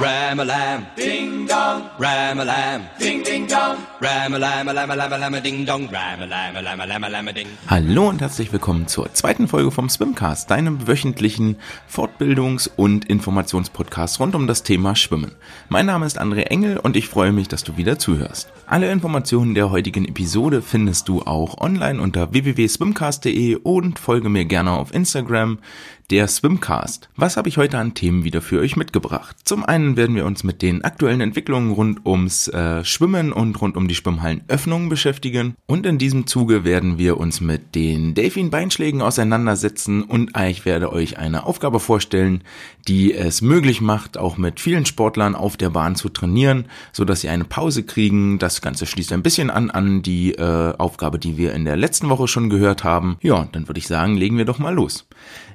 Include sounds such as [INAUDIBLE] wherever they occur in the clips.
Ram-a-lam, ding dong. Ram-a-lam, ding ding dong. Ram-a-lam, a lam a lam a lam a ding dong. Ram-a-lam, a lam a lam a lam a ding. Hallo und herzlich willkommen zur zweiten Folge vom Swimcast, deinem wöchentlichen Fortbildungs- und Informationspodcast rund um das Thema Schwimmen. Mein Name ist André Engel und ich freue mich, dass du wieder zuhörst. Alle Informationen der heutigen Episode findest du auch online unter www.swimcast.de und folge mir gerne auf Instagram, der Swimcast. Was habe ich heute an Themen wieder für euch mitgebracht? Zum einen werden wir uns mit den aktuellen Entwicklungen rund ums äh, Schwimmen und rund um die Schwimmhallenöffnungen beschäftigen und in diesem Zuge werden wir uns mit den Delfin-Beinschlägen auseinandersetzen und ich werde euch eine Aufgabe vorstellen, die es möglich macht, auch mit vielen Sportlern auf der Bahn zu trainieren, so dass sie eine Pause kriegen. Das Ganze schließt ein bisschen an an die äh, Aufgabe, die wir in der letzten Woche schon gehört haben. Ja, dann würde ich sagen, legen wir doch mal los.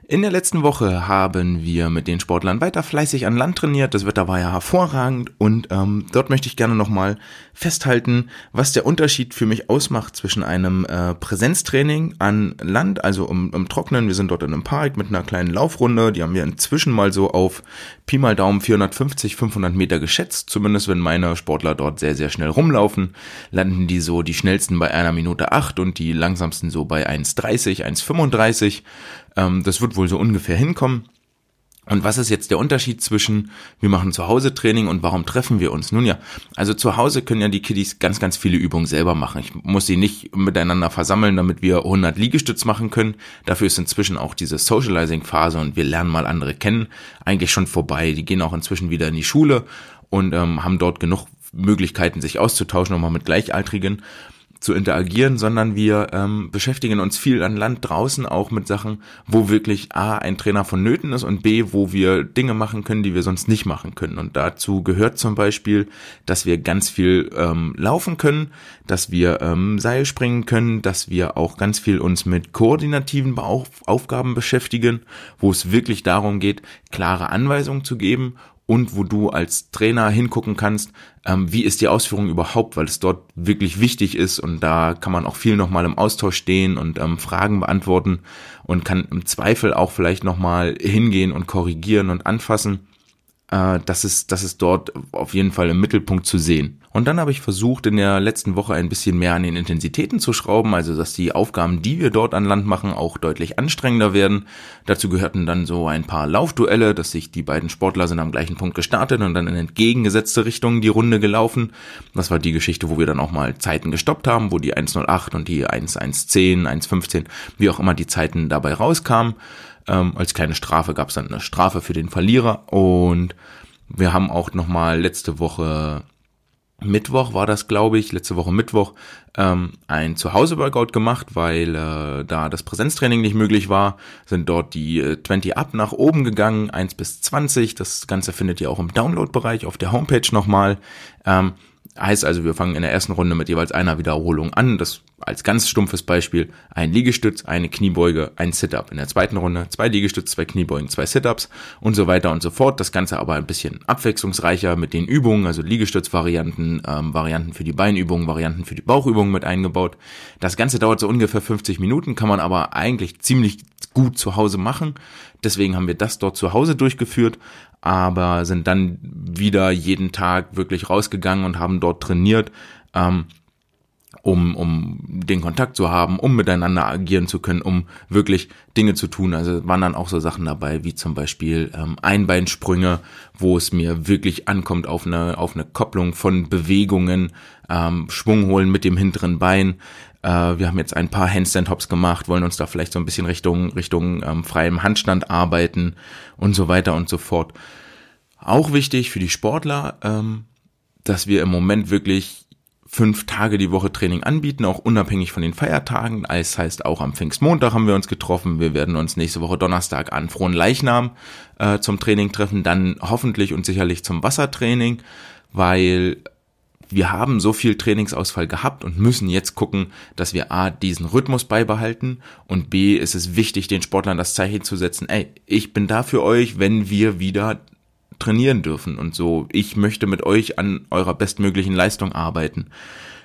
In der letzten Woche haben wir mit den Sportlern weiter fleißig an Land trainiert. Das Wetter war ja hervorragend und ähm, dort möchte ich gerne nochmal festhalten, was der Unterschied für mich ausmacht zwischen einem äh, Präsenztraining an Land, also im, im Trocknen. Wir sind dort in einem Park mit einer kleinen Laufrunde. Die haben wir inzwischen mal so auf Pi mal Daumen 450, 500 Meter geschätzt. Zumindest wenn meine Sportler dort sehr, sehr schnell rumlaufen, landen die so die schnellsten bei einer Minute acht und die langsamsten so bei 1,30, 1,35. Ähm, das wird wohl so ungefähr hinkommen. Und was ist jetzt der Unterschied zwischen wir machen zu Hause Training und warum treffen wir uns? Nun ja, also zu Hause können ja die Kiddies ganz, ganz viele Übungen selber machen. Ich muss sie nicht miteinander versammeln, damit wir 100 Liegestütz machen können. Dafür ist inzwischen auch diese Socializing-Phase und wir lernen mal andere kennen eigentlich schon vorbei. Die gehen auch inzwischen wieder in die Schule und ähm, haben dort genug Möglichkeiten, sich auszutauschen, nochmal mit Gleichaltrigen zu interagieren, sondern wir ähm, beschäftigen uns viel an Land draußen auch mit Sachen, wo wirklich A, ein Trainer vonnöten ist und B, wo wir Dinge machen können, die wir sonst nicht machen können. Und dazu gehört zum Beispiel, dass wir ganz viel ähm, laufen können, dass wir ähm, Seil springen können, dass wir auch ganz viel uns mit koordinativen Aufgaben beschäftigen, wo es wirklich darum geht, klare Anweisungen zu geben und wo du als Trainer hingucken kannst, ähm, wie ist die Ausführung überhaupt, weil es dort wirklich wichtig ist und da kann man auch viel nochmal im Austausch stehen und ähm, Fragen beantworten und kann im Zweifel auch vielleicht nochmal hingehen und korrigieren und anfassen. Äh, das, ist, das ist dort auf jeden Fall im Mittelpunkt zu sehen. Und dann habe ich versucht, in der letzten Woche ein bisschen mehr an den Intensitäten zu schrauben, also dass die Aufgaben, die wir dort an Land machen, auch deutlich anstrengender werden. Dazu gehörten dann so ein paar Laufduelle, dass sich die beiden Sportler sind am gleichen Punkt gestartet und dann in entgegengesetzte Richtungen die Runde gelaufen. Das war die Geschichte, wo wir dann auch mal Zeiten gestoppt haben, wo die 108 und die 1110, 115, wie auch immer die Zeiten dabei rauskamen. Ähm, als kleine Strafe gab es dann eine Strafe für den Verlierer und wir haben auch nochmal letzte Woche Mittwoch war das, glaube ich, letzte Woche Mittwoch, ähm, ein Zuhause-Workout gemacht, weil äh, da das Präsenztraining nicht möglich war, sind dort die äh, 20 Up nach oben gegangen, 1 bis 20. Das Ganze findet ihr auch im Download-Bereich auf der Homepage nochmal. Ähm, Heißt also, wir fangen in der ersten Runde mit jeweils einer Wiederholung an. Das als ganz stumpfes Beispiel ein Liegestütz, eine Kniebeuge, ein Sit-up. In der zweiten Runde zwei Liegestütz, zwei Kniebeugen, zwei Sit-ups und so weiter und so fort. Das Ganze aber ein bisschen abwechslungsreicher mit den Übungen, also Liegestütz-Varianten, ähm, Varianten für die Beinübungen, Varianten für die Bauchübungen mit eingebaut. Das Ganze dauert so ungefähr 50 Minuten, kann man aber eigentlich ziemlich gut zu Hause machen. Deswegen haben wir das dort zu Hause durchgeführt aber sind dann wieder jeden Tag wirklich rausgegangen und haben dort trainiert, ähm, um, um den Kontakt zu haben, um miteinander agieren zu können, um wirklich Dinge zu tun. Also waren dann auch so Sachen dabei, wie zum Beispiel ähm, Einbeinsprünge, wo es mir wirklich ankommt auf eine, auf eine Kopplung von Bewegungen, ähm, Schwung holen mit dem hinteren Bein. Äh, wir haben jetzt ein paar Handstand-Hops gemacht, wollen uns da vielleicht so ein bisschen Richtung, Richtung ähm, freiem Handstand arbeiten und so weiter und so fort. Auch wichtig für die Sportler, ähm, dass wir im Moment wirklich fünf Tage die Woche Training anbieten, auch unabhängig von den Feiertagen. Das heißt, auch am Pfingstmontag haben wir uns getroffen. Wir werden uns nächste Woche Donnerstag an Frohen Leichnam äh, zum Training treffen, dann hoffentlich und sicherlich zum Wassertraining, weil wir haben so viel Trainingsausfall gehabt und müssen jetzt gucken, dass wir A, diesen Rhythmus beibehalten und B, ist es wichtig, den Sportlern das Zeichen zu setzen, ey, ich bin da für euch, wenn wir wieder trainieren dürfen und so, ich möchte mit euch an eurer bestmöglichen Leistung arbeiten.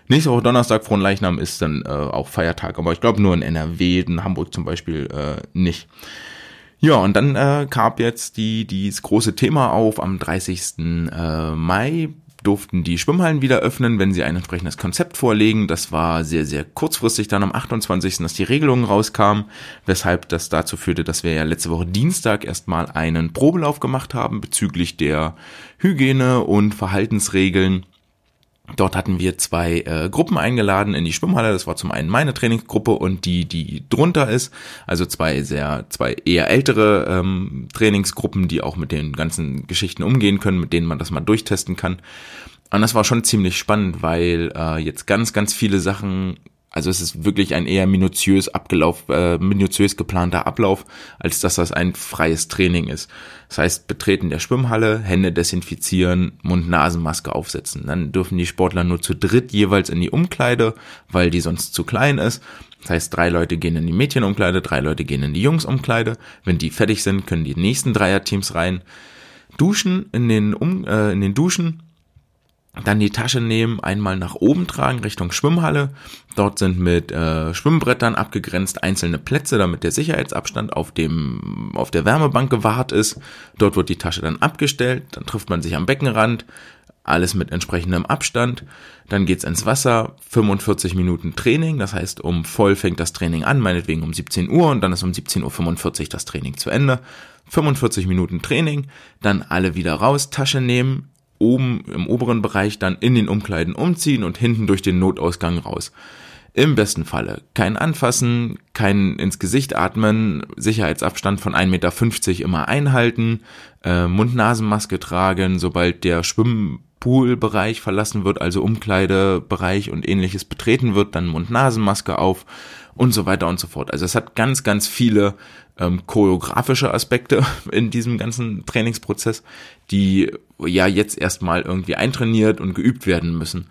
Nächste Woche Donnerstag, Fronleichnam ist dann äh, auch Feiertag, aber ich glaube nur in NRW, in Hamburg zum Beispiel äh, nicht. Ja, und dann äh, gab jetzt die, dieses große Thema auf am 30. Äh, Mai durften die Schwimmhallen wieder öffnen, wenn sie ein entsprechendes Konzept vorlegen. Das war sehr, sehr kurzfristig dann am 28., dass die Regelungen rauskamen, weshalb das dazu führte, dass wir ja letzte Woche Dienstag erstmal einen Probelauf gemacht haben bezüglich der Hygiene und Verhaltensregeln Dort hatten wir zwei äh, Gruppen eingeladen in die Schwimmhalle. Das war zum einen meine Trainingsgruppe und die, die drunter ist. Also zwei sehr, zwei eher ältere ähm, Trainingsgruppen, die auch mit den ganzen Geschichten umgehen können, mit denen man das mal durchtesten kann. Und das war schon ziemlich spannend, weil äh, jetzt ganz, ganz viele Sachen also es ist wirklich ein eher minutiös abgelauf, äh, minutiös geplanter Ablauf, als dass das ein freies Training ist. Das heißt, Betreten der Schwimmhalle, Hände desinfizieren, Mund-Nasen-Maske aufsetzen. Dann dürfen die Sportler nur zu dritt jeweils in die Umkleide, weil die sonst zu klein ist. Das heißt, drei Leute gehen in die Mädchenumkleide, drei Leute gehen in die Jungsumkleide. Wenn die fertig sind, können die nächsten Dreierteams rein. Duschen in den, um, äh, in den Duschen dann die Tasche nehmen, einmal nach oben tragen Richtung Schwimmhalle. Dort sind mit äh, Schwimmbrettern abgegrenzt einzelne Plätze, damit der Sicherheitsabstand auf dem auf der Wärmebank gewahrt ist. Dort wird die Tasche dann abgestellt, dann trifft man sich am Beckenrand, alles mit entsprechendem Abstand. Dann geht's ins Wasser, 45 Minuten Training, das heißt, um voll fängt das Training an, meinetwegen um 17 Uhr und dann ist um 17.45 Uhr das Training zu Ende. 45 Minuten Training, dann alle wieder raus, Tasche nehmen, oben im oberen Bereich dann in den Umkleiden umziehen und hinten durch den Notausgang raus. Im besten Falle kein Anfassen, kein ins Gesicht atmen, Sicherheitsabstand von 1,50 Meter immer einhalten, äh, Mund-Nasen-Maske tragen, sobald der Schwimmpoolbereich verlassen wird, also Umkleidebereich und ähnliches betreten wird, dann Mund-Nasen-Maske auf und so weiter und so fort. Also es hat ganz, ganz viele ähm, choreografische Aspekte [LAUGHS] in diesem ganzen Trainingsprozess, die ja jetzt erstmal irgendwie eintrainiert und geübt werden müssen.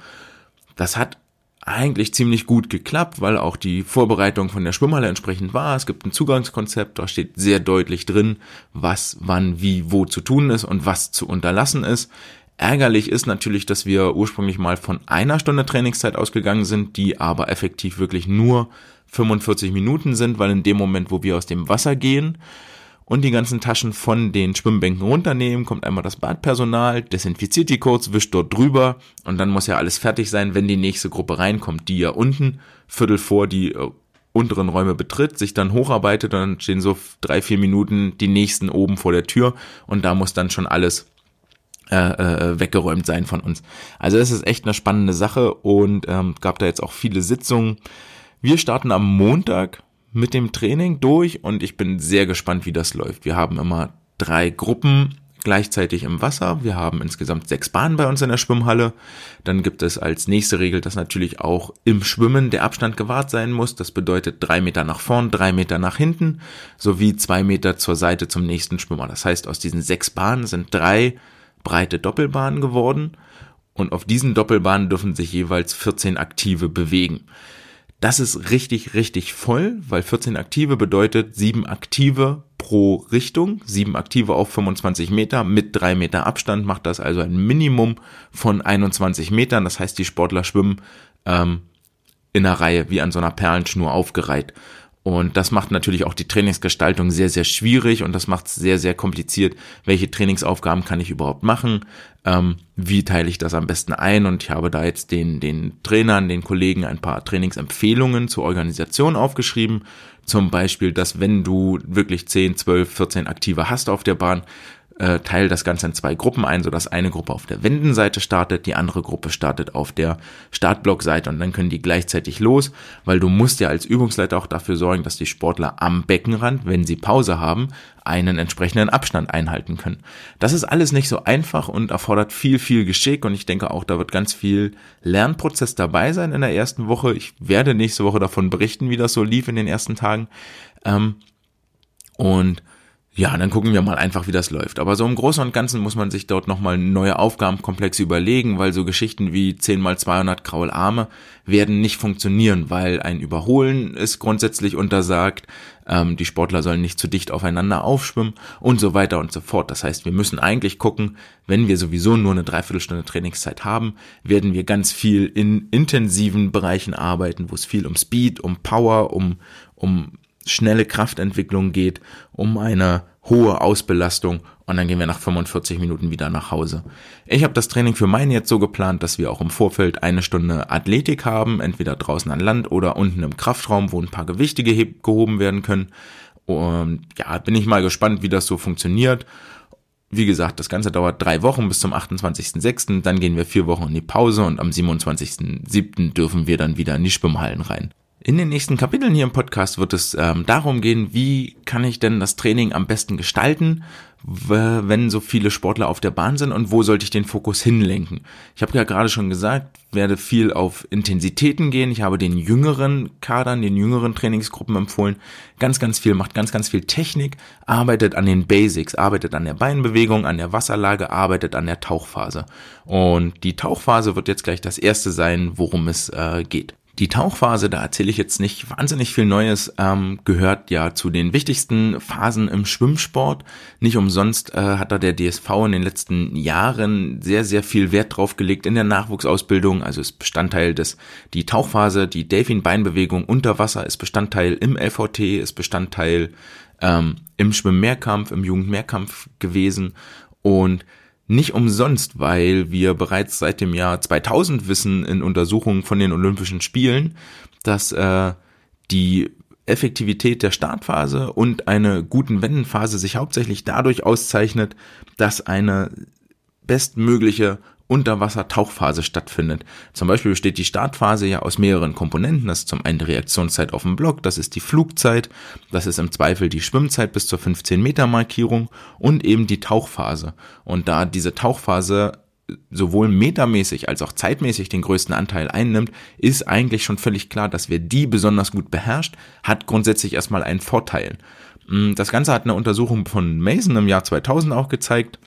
Das hat eigentlich ziemlich gut geklappt, weil auch die Vorbereitung von der Schwimmhalle entsprechend war. Es gibt ein Zugangskonzept, da steht sehr deutlich drin, was, wann, wie, wo zu tun ist und was zu unterlassen ist. Ärgerlich ist natürlich, dass wir ursprünglich mal von einer Stunde Trainingszeit ausgegangen sind, die aber effektiv wirklich nur 45 Minuten sind, weil in dem Moment, wo wir aus dem Wasser gehen und die ganzen Taschen von den Schwimmbänken runternehmen, kommt einmal das Badpersonal, desinfiziert die kurz, wischt dort drüber und dann muss ja alles fertig sein, wenn die nächste Gruppe reinkommt, die ja unten Viertel vor die äh, unteren Räume betritt, sich dann hocharbeitet dann stehen so drei, vier Minuten die nächsten oben vor der Tür und da muss dann schon alles äh, äh, weggeräumt sein von uns. Also es ist echt eine spannende Sache und ähm, gab da jetzt auch viele Sitzungen. Wir starten am Montag mit dem Training durch und ich bin sehr gespannt, wie das läuft. Wir haben immer drei Gruppen gleichzeitig im Wasser. Wir haben insgesamt sechs Bahnen bei uns in der Schwimmhalle. Dann gibt es als nächste Regel, dass natürlich auch im Schwimmen der Abstand gewahrt sein muss. Das bedeutet drei Meter nach vorn, drei Meter nach hinten, sowie zwei Meter zur Seite zum nächsten Schwimmer. Das heißt, aus diesen sechs Bahnen sind drei breite Doppelbahnen geworden und auf diesen Doppelbahnen dürfen sich jeweils 14 Aktive bewegen. Das ist richtig, richtig voll, weil 14 Aktive bedeutet 7 Aktive pro Richtung, 7 Aktive auf 25 Meter mit 3 Meter Abstand macht das also ein Minimum von 21 Metern. Das heißt, die Sportler schwimmen ähm, in einer Reihe wie an so einer Perlenschnur aufgereiht. Und das macht natürlich auch die Trainingsgestaltung sehr, sehr schwierig und das macht es sehr, sehr kompliziert. Welche Trainingsaufgaben kann ich überhaupt machen? Ähm, wie teile ich das am besten ein? Und ich habe da jetzt den, den Trainern, den Kollegen ein paar Trainingsempfehlungen zur Organisation aufgeschrieben. Zum Beispiel, dass wenn du wirklich 10, 12, 14 Aktive hast auf der Bahn, äh, teile das Ganze in zwei Gruppen ein, sodass eine Gruppe auf der Wendenseite startet, die andere Gruppe startet auf der Startblockseite und dann können die gleichzeitig los, weil du musst ja als Übungsleiter auch dafür sorgen, dass die Sportler am Beckenrand, wenn sie Pause haben, einen entsprechenden Abstand einhalten können. Das ist alles nicht so einfach und erfordert viel, viel Geschick und ich denke auch, da wird ganz viel Lernprozess dabei sein in der ersten Woche. Ich werde nächste Woche davon berichten, wie das so lief in den ersten Tagen. Ähm, und ja, dann gucken wir mal einfach, wie das läuft. Aber so im Großen und Ganzen muss man sich dort nochmal neue Aufgabenkomplexe überlegen, weil so Geschichten wie 10 mal 200 graue Arme werden nicht funktionieren, weil ein Überholen ist grundsätzlich untersagt, ähm, die Sportler sollen nicht zu dicht aufeinander aufschwimmen und so weiter und so fort. Das heißt, wir müssen eigentlich gucken, wenn wir sowieso nur eine Dreiviertelstunde Trainingszeit haben, werden wir ganz viel in intensiven Bereichen arbeiten, wo es viel um Speed, um Power, um, um schnelle Kraftentwicklung geht, um eine hohe Ausbelastung und dann gehen wir nach 45 Minuten wieder nach Hause. Ich habe das Training für meinen jetzt so geplant, dass wir auch im Vorfeld eine Stunde Athletik haben, entweder draußen an Land oder unten im Kraftraum, wo ein paar Gewichte gehoben werden können. Und ja, bin ich mal gespannt, wie das so funktioniert. Wie gesagt, das Ganze dauert drei Wochen bis zum 28.06. Dann gehen wir vier Wochen in die Pause und am 27.07. dürfen wir dann wieder in die Schwimmhallen rein. In den nächsten Kapiteln hier im Podcast wird es ähm, darum gehen, wie kann ich denn das Training am besten gestalten, wenn so viele Sportler auf der Bahn sind und wo sollte ich den Fokus hinlenken. Ich habe ja gerade schon gesagt, werde viel auf Intensitäten gehen. Ich habe den jüngeren Kadern, den jüngeren Trainingsgruppen empfohlen. Ganz, ganz viel, macht ganz, ganz viel Technik, arbeitet an den Basics, arbeitet an der Beinbewegung, an der Wasserlage, arbeitet an der Tauchphase. Und die Tauchphase wird jetzt gleich das erste sein, worum es äh, geht. Die Tauchphase, da erzähle ich jetzt nicht wahnsinnig viel Neues, ähm, gehört ja zu den wichtigsten Phasen im Schwimmsport. Nicht umsonst äh, hat da der DSV in den letzten Jahren sehr, sehr viel Wert drauf gelegt in der Nachwuchsausbildung. Also ist Bestandteil des, die Tauchphase, die Delfin-Beinbewegung unter Wasser ist Bestandteil im LVT, ist Bestandteil ähm, im Schwimmmehrkampf, im Jugendmehrkampf gewesen. Und nicht umsonst, weil wir bereits seit dem Jahr 2000 wissen in Untersuchungen von den Olympischen Spielen, dass äh, die Effektivität der Startphase und eine guten Wendenphase sich hauptsächlich dadurch auszeichnet, dass eine bestmögliche Unterwasser-Tauchphase stattfindet. Zum Beispiel besteht die Startphase ja aus mehreren Komponenten. Das ist zum einen die Reaktionszeit auf dem Block, das ist die Flugzeit, das ist im Zweifel die Schwimmzeit bis zur 15 Meter Markierung und eben die Tauchphase. Und da diese Tauchphase sowohl metermäßig als auch zeitmäßig den größten Anteil einnimmt, ist eigentlich schon völlig klar, dass wer die besonders gut beherrscht, hat grundsätzlich erstmal einen Vorteil. Das Ganze hat eine Untersuchung von Mason im Jahr 2000 auch gezeigt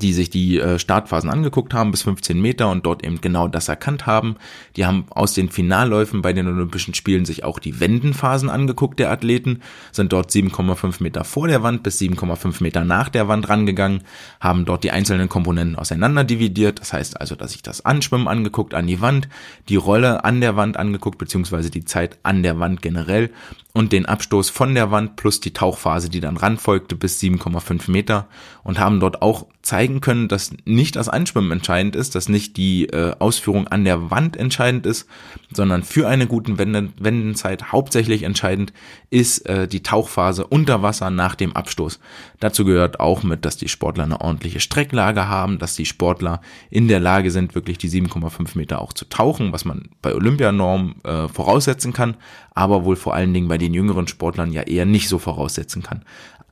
die sich die äh, Startphasen angeguckt haben bis 15 Meter und dort eben genau das erkannt haben. Die haben aus den Finalläufen bei den Olympischen Spielen sich auch die Wendenphasen angeguckt der Athleten, sind dort 7,5 Meter vor der Wand bis 7,5 Meter nach der Wand rangegangen, haben dort die einzelnen Komponenten auseinander dividiert. Das heißt also, dass ich das Anschwimmen angeguckt an die Wand, die Rolle an der Wand angeguckt, beziehungsweise die Zeit an der Wand generell und den Abstoß von der Wand plus die Tauchphase, die dann ranfolgte bis 7,5 Meter und haben dort auch zeigen können, dass nicht das Einschwimmen entscheidend ist, dass nicht die äh, Ausführung an der Wand entscheidend ist, sondern für eine gute Wendenzeit hauptsächlich entscheidend ist äh, die Tauchphase unter Wasser nach dem Abstoß. Dazu gehört auch mit, dass die Sportler eine ordentliche Strecklage haben, dass die Sportler in der Lage sind, wirklich die 7,5 Meter auch zu tauchen, was man bei Olympianorm äh, voraussetzen kann, aber wohl vor allen Dingen bei den jüngeren Sportlern ja eher nicht so voraussetzen kann.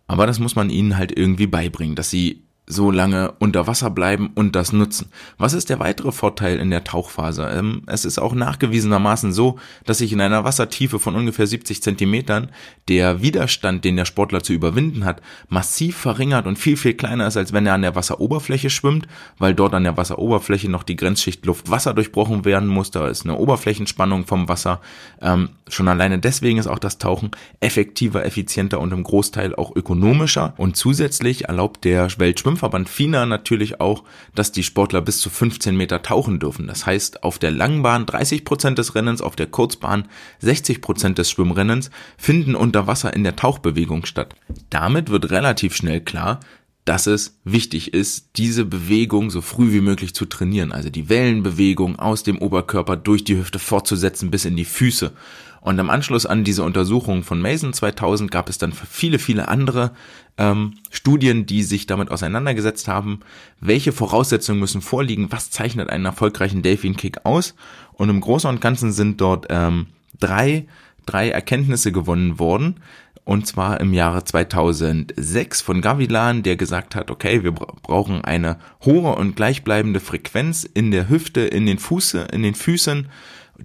Aber das muss man ihnen halt irgendwie beibringen, dass sie so lange unter Wasser bleiben und das nutzen. Was ist der weitere Vorteil in der Tauchphase? Ähm, es ist auch nachgewiesenermaßen so, dass sich in einer Wassertiefe von ungefähr 70 Zentimetern der Widerstand, den der Sportler zu überwinden hat, massiv verringert und viel, viel kleiner ist, als wenn er an der Wasseroberfläche schwimmt, weil dort an der Wasseroberfläche noch die Grenzschicht Luft-Wasser durchbrochen werden muss. Da ist eine Oberflächenspannung vom Wasser. Ähm, schon alleine deswegen ist auch das Tauchen effektiver, effizienter und im Großteil auch ökonomischer. Und zusätzlich erlaubt der Weltschwimm Schwimmverband FINA natürlich auch, dass die Sportler bis zu 15 Meter tauchen dürfen. Das heißt, auf der Langbahn 30 Prozent des Rennens, auf der Kurzbahn 60 Prozent des Schwimmrennens finden unter Wasser in der Tauchbewegung statt. Damit wird relativ schnell klar, dass es wichtig ist, diese Bewegung so früh wie möglich zu trainieren. Also die Wellenbewegung aus dem Oberkörper durch die Hüfte fortzusetzen bis in die Füße. Und im Anschluss an diese Untersuchung von Mason 2000 gab es dann viele, viele andere ähm, Studien, die sich damit auseinandergesetzt haben, welche Voraussetzungen müssen vorliegen, was zeichnet einen erfolgreichen Delfin-Kick aus. Und im Großen und Ganzen sind dort ähm, drei, drei Erkenntnisse gewonnen worden. Und zwar im Jahre 2006 von Gavilan, der gesagt hat, okay, wir brauchen eine hohe und gleichbleibende Frequenz in der Hüfte, in den Fuße, in den Füßen,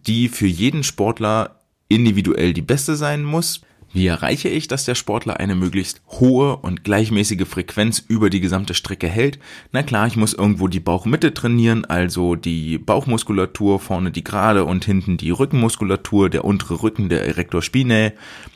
die für jeden Sportler individuell die beste sein muss. Wie erreiche ich, dass der Sportler eine möglichst hohe und gleichmäßige Frequenz über die gesamte Strecke hält? Na klar, ich muss irgendwo die Bauchmitte trainieren, also die Bauchmuskulatur, vorne die gerade und hinten die Rückenmuskulatur, der untere Rücken, der Erector spinae,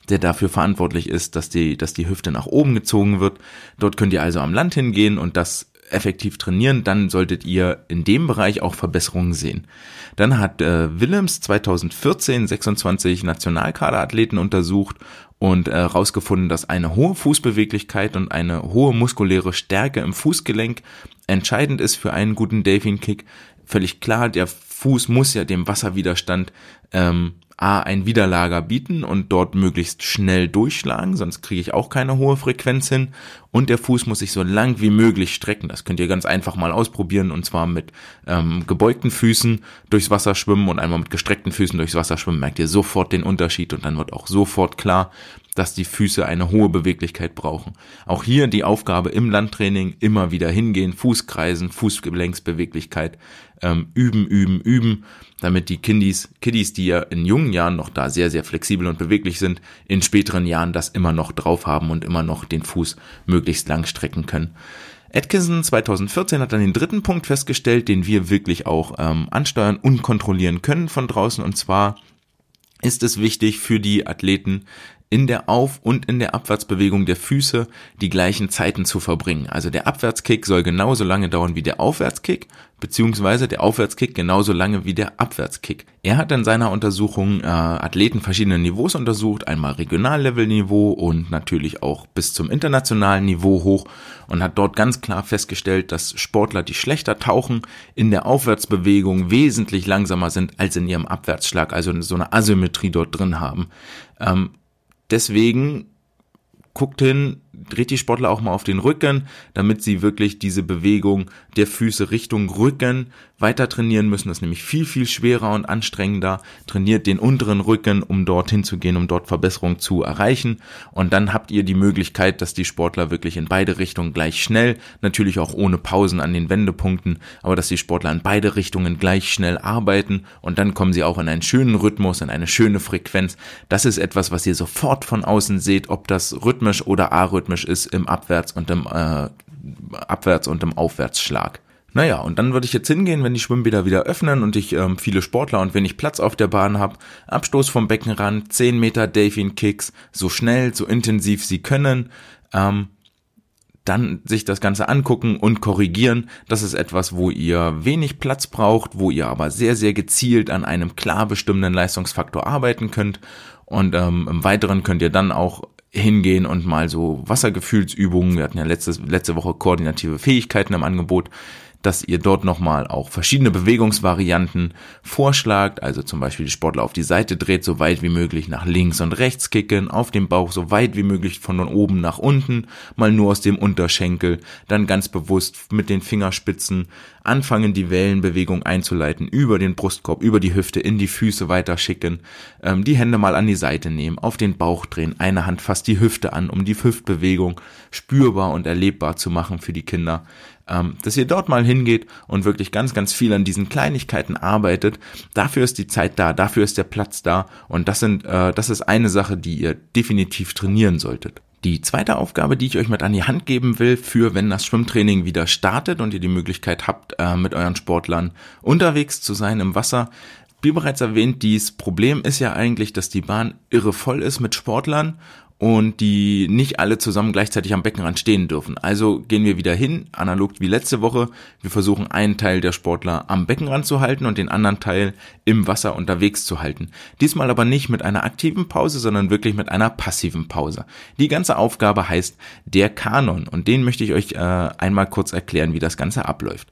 der dafür verantwortlich ist, dass die, dass die Hüfte nach oben gezogen wird. Dort könnt ihr also am Land hingehen und das effektiv trainieren, dann solltet ihr in dem Bereich auch Verbesserungen sehen. Dann hat äh, Willems 2014 26 Nationalkaderathleten untersucht und herausgefunden, äh, dass eine hohe Fußbeweglichkeit und eine hohe muskuläre Stärke im Fußgelenk entscheidend ist für einen guten Delfin Kick. Völlig klar, der Fuß muss ja dem Wasserwiderstand ähm, A, ein Widerlager bieten und dort möglichst schnell durchschlagen, sonst kriege ich auch keine hohe Frequenz hin. Und der Fuß muss sich so lang wie möglich strecken. Das könnt ihr ganz einfach mal ausprobieren und zwar mit ähm, gebeugten Füßen durchs Wasser schwimmen und einmal mit gestreckten Füßen durchs Wasser schwimmen. Merkt ihr sofort den Unterschied und dann wird auch sofort klar, dass die Füße eine hohe Beweglichkeit brauchen. Auch hier die Aufgabe im Landtraining immer wieder hingehen, Fußkreisen, Fußgelenksbeweglichkeit ähm, üben, üben, üben, damit die Kiddies, Kiddies, die ja in jungen Jahren noch da sehr, sehr flexibel und beweglich sind, in späteren Jahren das immer noch drauf haben und immer noch den Fuß möglichst lang strecken können. Atkinson 2014 hat dann den dritten Punkt festgestellt, den wir wirklich auch ähm, ansteuern und kontrollieren können von draußen. Und zwar ist es wichtig für die Athleten, in der Auf- und in der Abwärtsbewegung der Füße die gleichen Zeiten zu verbringen. Also der Abwärtskick soll genauso lange dauern wie der Aufwärtskick, beziehungsweise der Aufwärtskick genauso lange wie der Abwärtskick. Er hat in seiner Untersuchung äh, Athleten verschiedener Niveaus untersucht, einmal Regionallevelniveau und natürlich auch bis zum internationalen Niveau hoch und hat dort ganz klar festgestellt, dass Sportler, die schlechter tauchen, in der Aufwärtsbewegung wesentlich langsamer sind als in ihrem Abwärtsschlag, also so eine Asymmetrie dort drin haben. Ähm, Deswegen guckt hin, dreht die Sportler auch mal auf den Rücken, damit sie wirklich diese Bewegung der Füße Richtung Rücken weiter trainieren müssen. Das ist nämlich viel, viel schwerer und anstrengender. Trainiert den unteren Rücken, um dorthin zu gehen, um dort Verbesserung zu erreichen. Und dann habt ihr die Möglichkeit, dass die Sportler wirklich in beide Richtungen gleich schnell, natürlich auch ohne Pausen an den Wendepunkten, aber dass die Sportler in beide Richtungen gleich schnell arbeiten und dann kommen sie auch in einen schönen Rhythmus, in eine schöne Frequenz. Das ist etwas, was ihr sofort von außen seht, ob das rhythmisch oder arhythmisch rhythmisch ist im Abwärts- und im äh, Abwärts- und im Aufwärtsschlag. Naja, und dann würde ich jetzt hingehen, wenn die Schwimmbäder wieder öffnen und ich ähm, viele Sportler und wenig Platz auf der Bahn habe, Abstoß vom Beckenrand, 10 Meter Delfin-Kicks, so schnell, so intensiv sie können, ähm, dann sich das Ganze angucken und korrigieren. Das ist etwas, wo ihr wenig Platz braucht, wo ihr aber sehr, sehr gezielt an einem klar bestimmten Leistungsfaktor arbeiten könnt. Und ähm, im Weiteren könnt ihr dann auch hingehen und mal so Wassergefühlsübungen, wir hatten ja letzte, letzte Woche koordinative Fähigkeiten im Angebot, dass ihr dort nochmal auch verschiedene Bewegungsvarianten vorschlagt, also zum Beispiel die Sportler auf die Seite dreht, so weit wie möglich nach links und rechts kicken, auf dem Bauch so weit wie möglich von oben nach unten, mal nur aus dem Unterschenkel, dann ganz bewusst mit den Fingerspitzen anfangen, die Wellenbewegung einzuleiten, über den Brustkorb, über die Hüfte, in die Füße weiter schicken, ähm, die Hände mal an die Seite nehmen, auf den Bauch drehen, eine Hand fasst die Hüfte an, um die Hüftbewegung spürbar und erlebbar zu machen für die Kinder ähm, dass ihr dort mal hingeht und wirklich ganz, ganz viel an diesen Kleinigkeiten arbeitet. Dafür ist die Zeit da, dafür ist der Platz da und das sind, äh, das ist eine Sache, die ihr definitiv trainieren solltet. Die zweite Aufgabe, die ich euch mit an die Hand geben will, für wenn das Schwimmtraining wieder startet und ihr die Möglichkeit habt, äh, mit euren Sportlern unterwegs zu sein im Wasser, wie bereits erwähnt, dies Problem ist ja eigentlich, dass die Bahn irre voll ist mit Sportlern und die nicht alle zusammen gleichzeitig am Beckenrand stehen dürfen. Also gehen wir wieder hin, analog wie letzte Woche. Wir versuchen einen Teil der Sportler am Beckenrand zu halten und den anderen Teil im Wasser unterwegs zu halten. Diesmal aber nicht mit einer aktiven Pause, sondern wirklich mit einer passiven Pause. Die ganze Aufgabe heißt der Kanon und den möchte ich euch äh, einmal kurz erklären, wie das Ganze abläuft.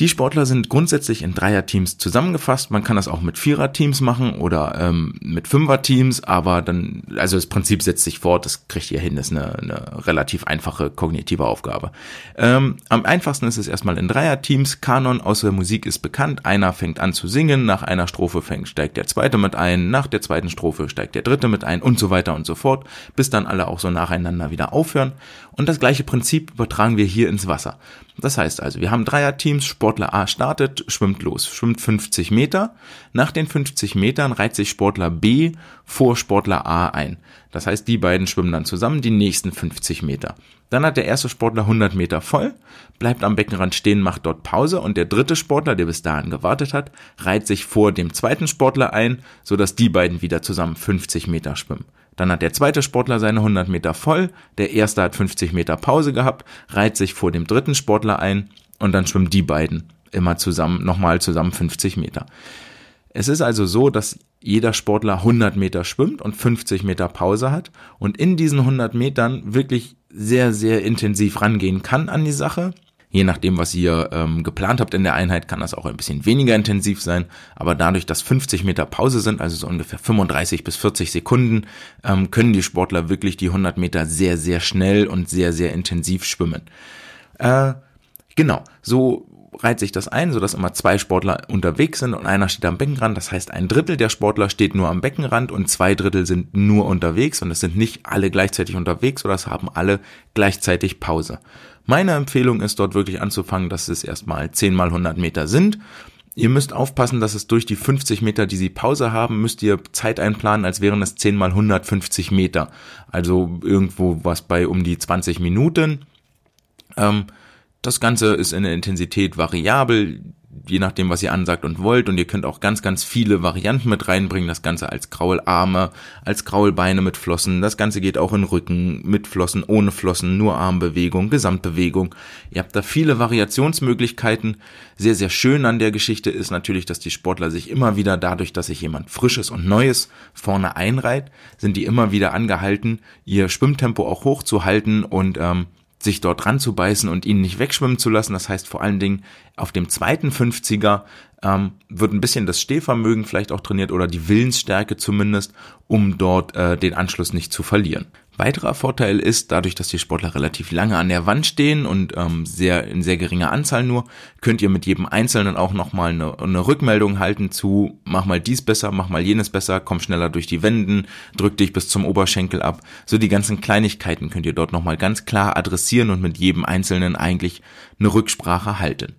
Die Sportler sind grundsätzlich in Dreierteams zusammengefasst. Man kann das auch mit Viererteams machen oder ähm, mit Fünferteams, aber dann, also das Prinzip setzt sich fort, das kriegt ihr hin, das ist eine, eine relativ einfache kognitive Aufgabe. Ähm, am einfachsten ist es erstmal in Dreierteams. Kanon aus der Musik ist bekannt. Einer fängt an zu singen, nach einer Strophe fängt, steigt der zweite mit ein, nach der zweiten Strophe steigt der dritte mit ein und so weiter und so fort, bis dann alle auch so nacheinander wieder aufhören. Und das gleiche Prinzip übertragen wir hier ins Wasser. Das heißt also, wir haben Dreierteams, Sportler A startet, schwimmt los, schwimmt 50 Meter. Nach den 50 Metern reiht sich Sportler B vor Sportler A ein. Das heißt, die beiden schwimmen dann zusammen die nächsten 50 Meter. Dann hat der erste Sportler 100 Meter voll, bleibt am Beckenrand stehen, macht dort Pause und der dritte Sportler, der bis dahin gewartet hat, reiht sich vor dem zweiten Sportler ein, sodass die beiden wieder zusammen 50 Meter schwimmen. Dann hat der zweite Sportler seine 100 Meter voll, der erste hat 50 Meter Pause gehabt, reiht sich vor dem dritten Sportler ein und dann schwimmen die beiden immer zusammen, nochmal zusammen 50 Meter. Es ist also so, dass jeder Sportler 100 Meter schwimmt und 50 Meter Pause hat und in diesen 100 Metern wirklich sehr, sehr intensiv rangehen kann an die Sache. Je nachdem, was ihr ähm, geplant habt in der Einheit, kann das auch ein bisschen weniger intensiv sein. Aber dadurch, dass 50 Meter Pause sind, also so ungefähr 35 bis 40 Sekunden, ähm, können die Sportler wirklich die 100 Meter sehr, sehr schnell und sehr, sehr intensiv schwimmen. Äh, genau, so reiht sich das ein, sodass immer zwei Sportler unterwegs sind und einer steht am Beckenrand. Das heißt, ein Drittel der Sportler steht nur am Beckenrand und zwei Drittel sind nur unterwegs und es sind nicht alle gleichzeitig unterwegs oder es haben alle gleichzeitig Pause. Meine Empfehlung ist dort wirklich anzufangen, dass es erstmal 10 mal 100 Meter sind. Ihr müsst aufpassen, dass es durch die 50 Meter, die sie Pause haben, müsst ihr Zeit einplanen, als wären es 10 mal 150 Meter. Also irgendwo was bei um die 20 Minuten. Ähm, das Ganze ist in der Intensität variabel, je nachdem, was ihr ansagt und wollt. Und ihr könnt auch ganz, ganz viele Varianten mit reinbringen. Das Ganze als Kraularme, als Kraulbeine mit Flossen. Das Ganze geht auch in Rücken, mit Flossen, ohne Flossen, nur Armbewegung, Gesamtbewegung. Ihr habt da viele Variationsmöglichkeiten. Sehr, sehr schön an der Geschichte ist natürlich, dass die Sportler sich immer wieder dadurch, dass sich jemand Frisches und Neues vorne einreiht, sind die immer wieder angehalten, ihr Schwimmtempo auch hochzuhalten und ähm, sich dort ranzubeißen und ihn nicht wegschwimmen zu lassen. Das heißt vor allen Dingen auf dem zweiten 50er ähm, wird ein bisschen das Stehvermögen vielleicht auch trainiert oder die Willensstärke zumindest, um dort äh, den Anschluss nicht zu verlieren. Weiterer Vorteil ist, dadurch, dass die Sportler relativ lange an der Wand stehen und ähm, sehr in sehr geringer Anzahl nur, könnt ihr mit jedem Einzelnen auch nochmal eine, eine Rückmeldung halten zu, mach mal dies besser, mach mal jenes besser, komm schneller durch die Wänden, drück dich bis zum Oberschenkel ab. So die ganzen Kleinigkeiten könnt ihr dort nochmal ganz klar adressieren und mit jedem Einzelnen eigentlich eine Rücksprache halten.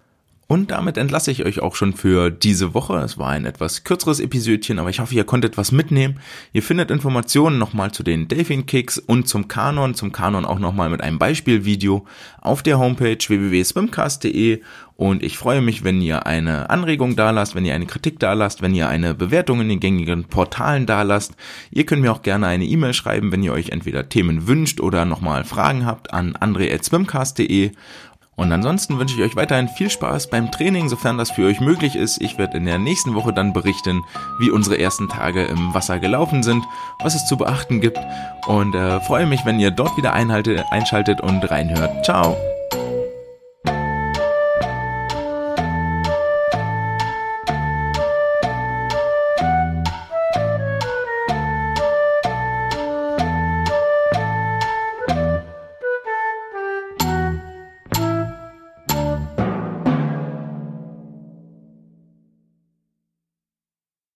Und damit entlasse ich euch auch schon für diese Woche. Es war ein etwas kürzeres Episödchen, aber ich hoffe, ihr konntet was mitnehmen. Ihr findet Informationen nochmal zu den Delfin Kicks und zum Kanon, zum Kanon auch nochmal mit einem Beispielvideo auf der Homepage www.swimcast.de und ich freue mich, wenn ihr eine Anregung dalasst, wenn ihr eine Kritik dalasst, wenn ihr eine Bewertung in den gängigen Portalen dalasst. Ihr könnt mir auch gerne eine E-Mail schreiben, wenn ihr euch entweder Themen wünscht oder nochmal Fragen habt an andre.swimcast.de und ansonsten wünsche ich euch weiterhin viel Spaß beim Training, sofern das für euch möglich ist. Ich werde in der nächsten Woche dann berichten, wie unsere ersten Tage im Wasser gelaufen sind, was es zu beachten gibt und äh, freue mich, wenn ihr dort wieder einhaltet, einschaltet und reinhört. Ciao!